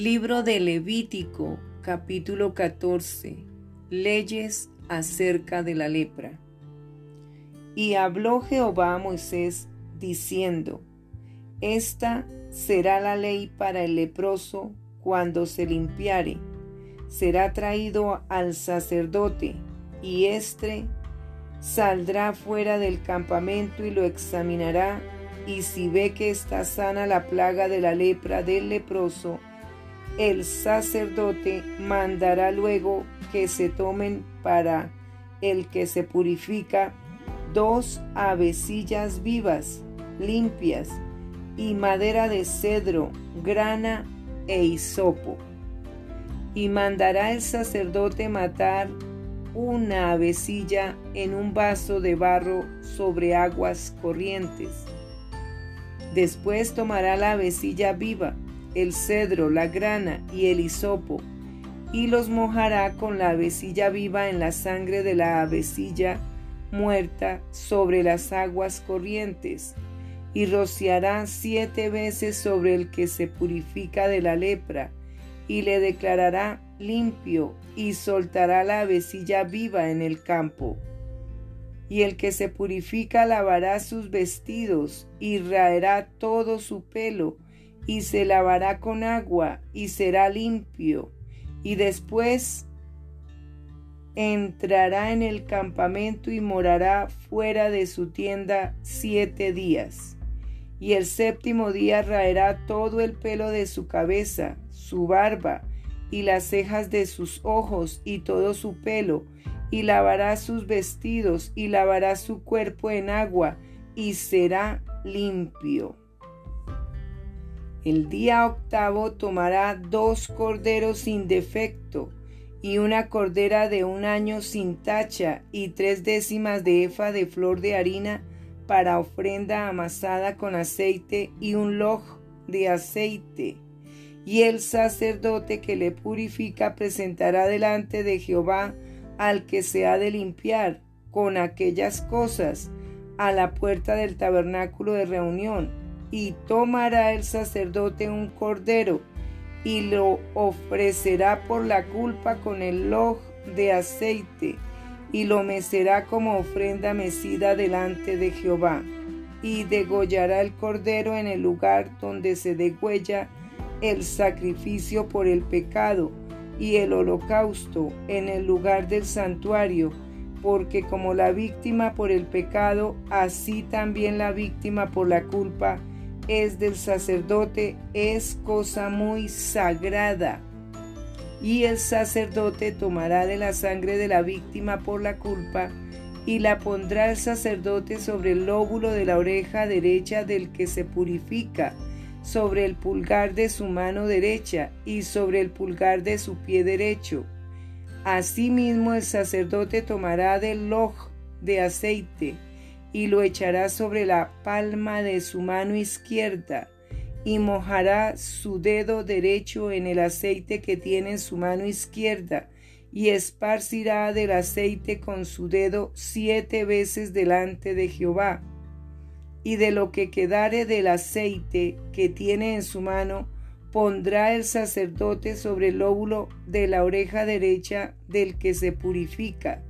Libro de Levítico, capítulo 14. Leyes acerca de la lepra. Y habló Jehová a Moisés diciendo, Esta será la ley para el leproso cuando se limpiare. Será traído al sacerdote, y éste saldrá fuera del campamento y lo examinará, y si ve que está sana la plaga de la lepra del leproso, el sacerdote mandará luego que se tomen para el que se purifica dos avecillas vivas, limpias, y madera de cedro, grana e hisopo. Y mandará el sacerdote matar una avecilla en un vaso de barro sobre aguas corrientes. Después tomará la avecilla viva, el cedro, la grana y el hisopo, y los mojará con la avecilla viva en la sangre de la avecilla muerta sobre las aguas corrientes, y rociará siete veces sobre el que se purifica de la lepra, y le declarará limpio, y soltará la avecilla viva en el campo. Y el que se purifica lavará sus vestidos, y raerá todo su pelo, y se lavará con agua, y será limpio, y después entrará en el campamento y morará fuera de su tienda siete días. Y el séptimo día raerá todo el pelo de su cabeza, su barba, y las cejas de sus ojos, y todo su pelo, y lavará sus vestidos, y lavará su cuerpo en agua, y será limpio. El día octavo tomará dos corderos sin defecto, y una cordera de un año sin tacha, y tres décimas de efa de flor de harina para ofrenda amasada con aceite, y un loj de aceite. Y el sacerdote que le purifica presentará delante de Jehová al que se ha de limpiar con aquellas cosas a la puerta del tabernáculo de reunión. Y tomará el sacerdote un cordero y lo ofrecerá por la culpa con el loj de aceite y lo mecerá como ofrenda mecida delante de Jehová. Y degollará el cordero en el lugar donde se degüella el sacrificio por el pecado y el holocausto en el lugar del santuario, porque como la víctima por el pecado, así también la víctima por la culpa es del sacerdote, es cosa muy sagrada. Y el sacerdote tomará de la sangre de la víctima por la culpa, y la pondrá el sacerdote sobre el lóbulo de la oreja derecha del que se purifica, sobre el pulgar de su mano derecha y sobre el pulgar de su pie derecho. Asimismo el sacerdote tomará del loj de aceite y lo echará sobre la palma de su mano izquierda y mojará su dedo derecho en el aceite que tiene en su mano izquierda y esparcirá del aceite con su dedo siete veces delante de Jehová. Y de lo que quedare del aceite que tiene en su mano, pondrá el sacerdote sobre el lóbulo de la oreja derecha del que se purifica,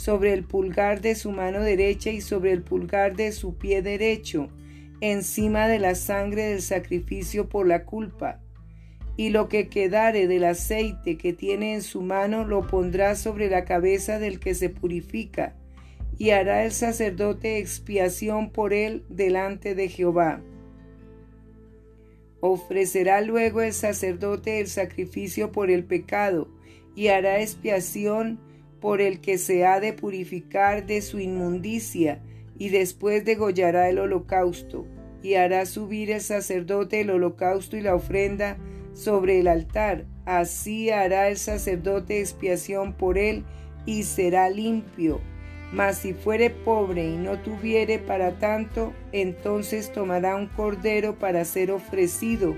sobre el pulgar de su mano derecha y sobre el pulgar de su pie derecho, encima de la sangre del sacrificio por la culpa. Y lo que quedare del aceite que tiene en su mano lo pondrá sobre la cabeza del que se purifica, y hará el sacerdote expiación por él delante de Jehová. Ofrecerá luego el sacerdote el sacrificio por el pecado, y hará expiación por el que se ha de purificar de su inmundicia, y después degollará el holocausto, y hará subir el sacerdote el holocausto y la ofrenda sobre el altar. Así hará el sacerdote expiación por él, y será limpio mas si fuere pobre y no tuviere para tanto, entonces tomará un cordero para ser ofrecido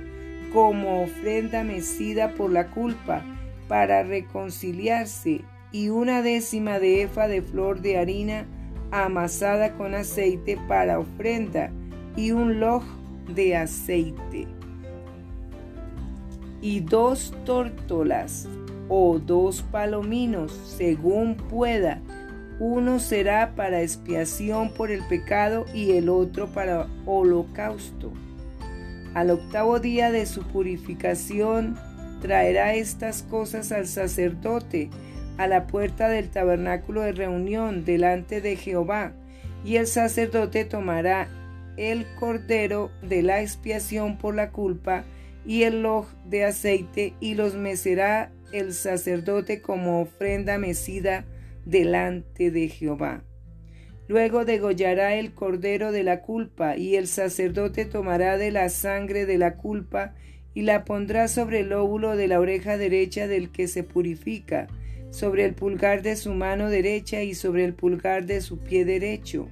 como ofrenda mecida por la culpa, para reconciliarse, y una décima de efa de flor de harina amasada con aceite para ofrenda, y un loj de aceite. y dos tórtolas o dos palominos, según pueda. Uno será para expiación por el pecado y el otro para holocausto. Al octavo día de su purificación traerá estas cosas al sacerdote a la puerta del tabernáculo de reunión delante de Jehová, y el sacerdote tomará el cordero de la expiación por la culpa y el loj de aceite y los mecerá el sacerdote como ofrenda mecida delante de Jehová. Luego degollará el cordero de la culpa y el sacerdote tomará de la sangre de la culpa y la pondrá sobre el óvulo de la oreja derecha del que se purifica, sobre el pulgar de su mano derecha y sobre el pulgar de su pie derecho.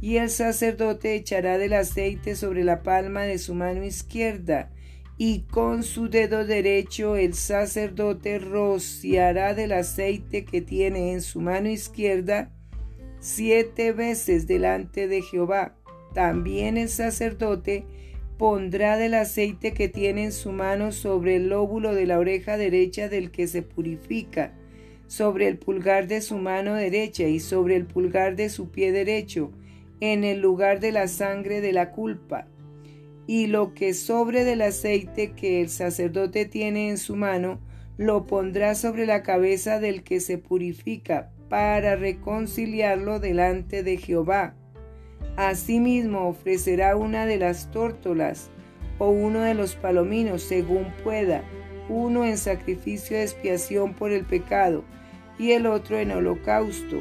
Y el sacerdote echará del aceite sobre la palma de su mano izquierda, y con su dedo derecho el sacerdote rociará del aceite que tiene en su mano izquierda siete veces delante de Jehová. También el sacerdote pondrá del aceite que tiene en su mano sobre el lóbulo de la oreja derecha del que se purifica, sobre el pulgar de su mano derecha y sobre el pulgar de su pie derecho, en el lugar de la sangre de la culpa. Y lo que sobre del aceite que el sacerdote tiene en su mano, lo pondrá sobre la cabeza del que se purifica, para reconciliarlo delante de Jehová Asimismo ofrecerá una de las tórtolas o uno de los palominos según pueda, uno en sacrificio de expiación por el pecado y el otro en holocausto,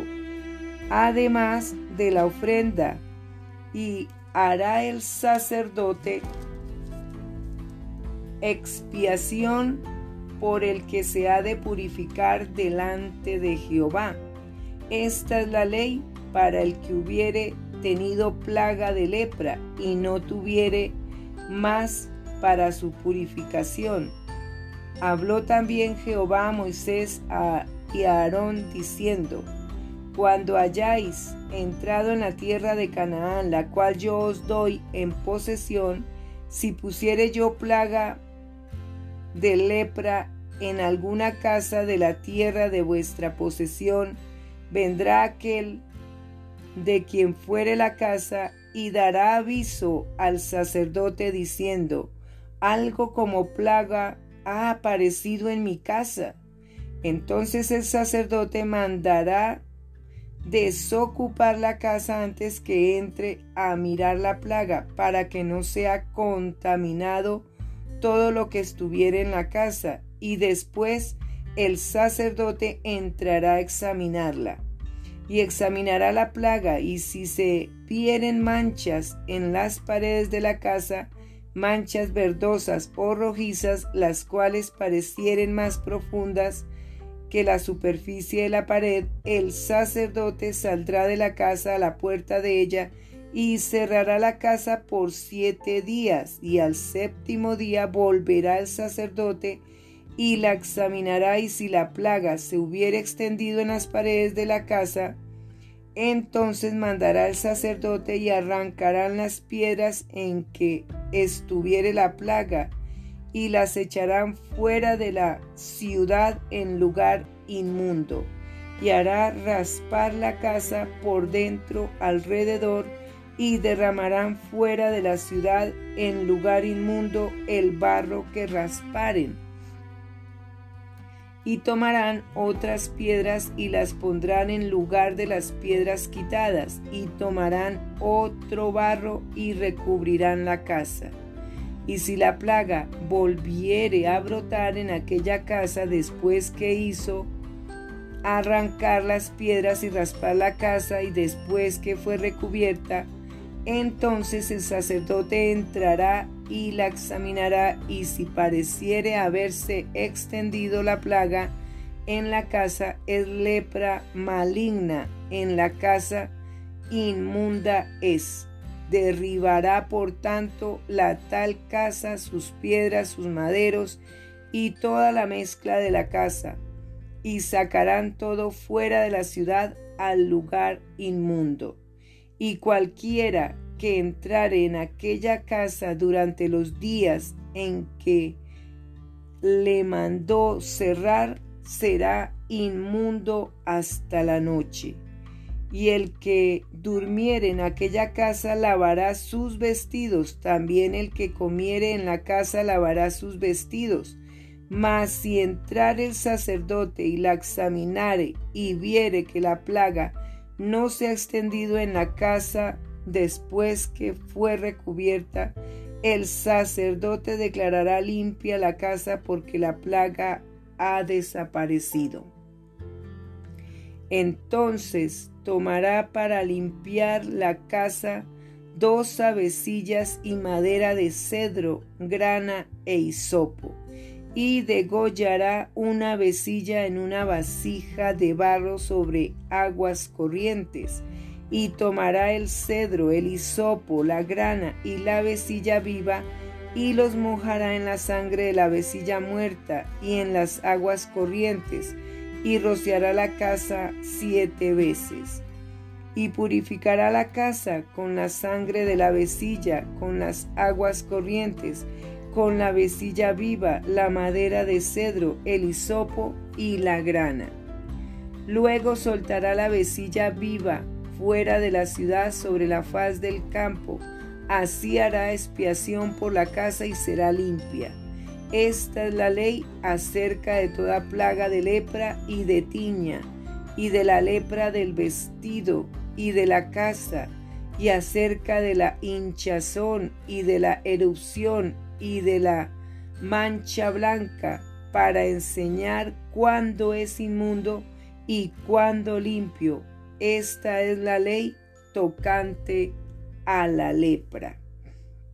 además de la ofrenda, y hará el sacerdote expiación por el que se ha de purificar delante de Jehová. Esta es la ley para el que hubiere tenido plaga de lepra y no tuviere más para su purificación. Habló también Jehová a Moisés y a Aarón diciendo, Cuando hayáis entrado en la tierra de Canaán, la cual yo os doy en posesión, si pusiere yo plaga de lepra en alguna casa de la tierra de vuestra posesión, vendrá aquel de quien fuere la casa y dará aviso al sacerdote diciendo, algo como plaga ha aparecido en mi casa. Entonces el sacerdote mandará desocupar la casa antes que entre a mirar la plaga para que no sea contaminado todo lo que estuviera en la casa y después el sacerdote entrará a examinarla y examinará la plaga, y si se vieren manchas en las paredes de la casa, manchas verdosas o rojizas, las cuales parecieren más profundas que la superficie de la pared, el sacerdote saldrá de la casa a la puerta de ella y cerrará la casa por siete días, y al séptimo día volverá el sacerdote y la examinará y si la plaga se hubiera extendido en las paredes de la casa, entonces mandará el sacerdote y arrancarán las piedras en que estuviere la plaga y las echarán fuera de la ciudad en lugar inmundo y hará raspar la casa por dentro alrededor y derramarán fuera de la ciudad en lugar inmundo el barro que rasparen. Y tomarán otras piedras y las pondrán en lugar de las piedras quitadas, y tomarán otro barro y recubrirán la casa. Y si la plaga volviere a brotar en aquella casa después que hizo arrancar las piedras y raspar la casa y después que fue recubierta, entonces el sacerdote entrará y la examinará y si pareciere haberse extendido la plaga en la casa es lepra maligna en la casa inmunda es. Derribará por tanto la tal casa sus piedras, sus maderos y toda la mezcla de la casa y sacarán todo fuera de la ciudad al lugar inmundo y cualquiera que entrare en aquella casa durante los días en que le mandó cerrar será inmundo hasta la noche. Y el que durmiere en aquella casa lavará sus vestidos, también el que comiere en la casa lavará sus vestidos. Mas si entrar el sacerdote y la examinare y viere que la plaga no se ha extendido en la casa después que fue recubierta, el sacerdote declarará limpia la casa porque la plaga ha desaparecido. Entonces tomará para limpiar la casa dos avecillas y madera de cedro, grana e hisopo, y degollará una avecilla en una vasija de barro sobre aguas corrientes, y tomará el cedro, el hisopo, la grana y la avecilla viva, y los mojará en la sangre de la avecilla muerta y en las aguas corrientes, y rociará la casa siete veces. Y purificará la casa con la sangre de la vecilla, con las aguas corrientes, con la vecilla viva, la madera de cedro, el hisopo y la grana. Luego soltará la vecilla viva fuera de la ciudad sobre la faz del campo, así hará expiación por la casa y será limpia. Esta es la ley acerca de toda plaga de lepra y de tiña, y de la lepra del vestido y de la casa, y acerca de la hinchazón y de la erupción y de la mancha blanca, para enseñar cuándo es inmundo y cuándo limpio. Esta es la ley tocante a la lepra.